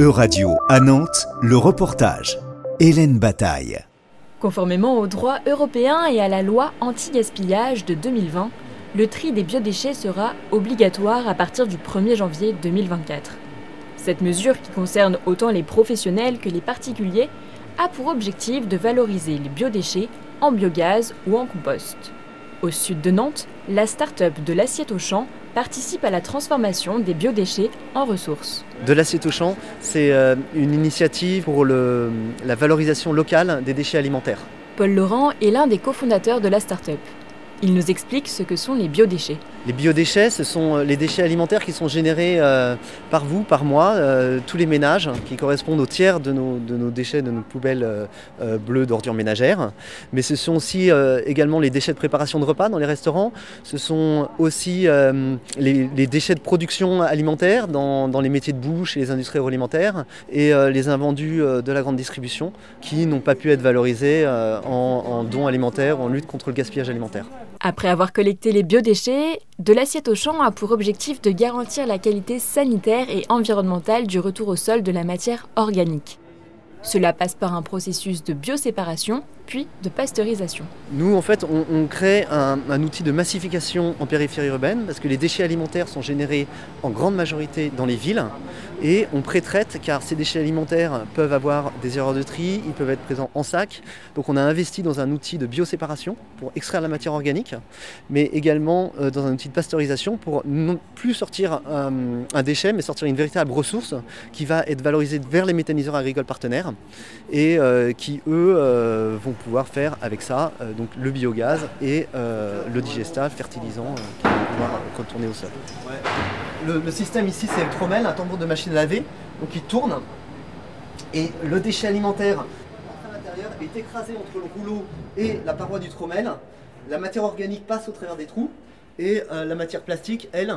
E-Radio à Nantes, le reportage. Hélène Bataille. Conformément au droit européen et à la loi anti-gaspillage de 2020, le tri des biodéchets sera obligatoire à partir du 1er janvier 2024. Cette mesure, qui concerne autant les professionnels que les particuliers, a pour objectif de valoriser les biodéchets en biogaz ou en compost. Au sud de Nantes, la start-up de l'assiette au champ participe à la transformation des biodéchets en ressources. De l'assiette au champ, c'est euh, une initiative pour le, la valorisation locale des déchets alimentaires. Paul Laurent est l'un des cofondateurs de la start-up. Il nous explique ce que sont les biodéchets. Les biodéchets, ce sont euh, les déchets alimentaires qui sont générés euh, par vous, par moi, euh, tous les ménages, qui correspondent au tiers de nos, déchets, de nos poubelles bleues d'ordures ménagères. Mais ce sont aussi également les déchets de préparation de repas dans les restaurants. Ce sont aussi les, déchets de production alimentaire dans, dans, les métiers de bouche et les industries agroalimentaires et les invendus de la grande distribution qui n'ont pas pu être valorisés en, en dons alimentaires, en lutte contre le gaspillage alimentaire. Après avoir collecté les biodéchets, de l'assiette au champ a pour objectif de garantir la qualité sanitaire et environnementale du retour au sol de la matière organique. Cela passe par un processus de bioséparation puis de pasteurisation. Nous, en fait, on, crée un, outil de massification en périphérie urbaine parce que les déchets alimentaires sont générés en grande majorité dans les villes et on pré-traite car ces déchets alimentaires peuvent avoir des erreurs de tri, ils peuvent être présents en sac. Donc on a investi dans un outil de bioséparation pour extraire la matière organique, mais également euh, dans un outil de pasteurisation pour non plus sortir euh, un déchet, mais sortir une véritable ressource qui va être valorisée vers les méthaniseurs agricoles partenaires et euh, qui, eux, vont pouvoir faire avec ça euh, donc le biogaz et euh, le digestat, fertilisant euh, quand on est au sol. Le, système ici c'est le trommel, un tambour de machine à laver, donc il tourne et le déchet alimentaire est écrasé entre le rouleau et la paroi du trommel. La matière organique passe au travers des trous et la matière plastique, elle,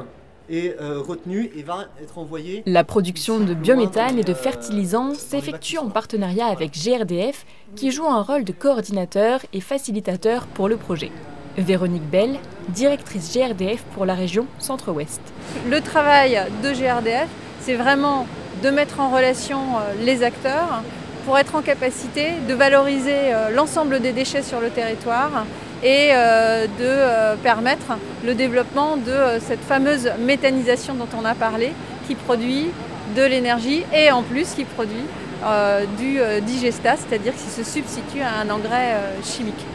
est euh, retenue et va être envoyée. La production de biométhane et de fertilisants s'effectue en partenariat avec GRDF qui joue un rôle de coordinateur et facilitateur pour le projet. Véronique Bell, directrice GRDF pour la région Centre-Ouest. Le travail de GRDF, c'est vraiment de mettre en relation euh, les acteurs pour être en capacité de valoriser euh, l'ensemble des déchets sur le territoire et euh, de euh, permettre le développement de cette fameuse méthanisation dont on a parlé, qui produit de l'énergie et en plus qui produit du digestat, c'est-à-dire qui se substitue à un engrais chimique.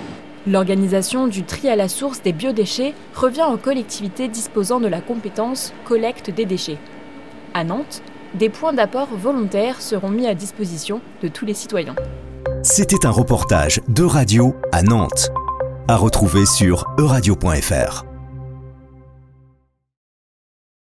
L'organisation du tri à la source des biodéchets revient aux collectivités disposant de la compétence collecte des déchets. À Nantes, des points d'apport volontaires seront mis à disposition de tous les citoyens. C'était un reportage de radio à Nantes à retrouver sur euradio.fr.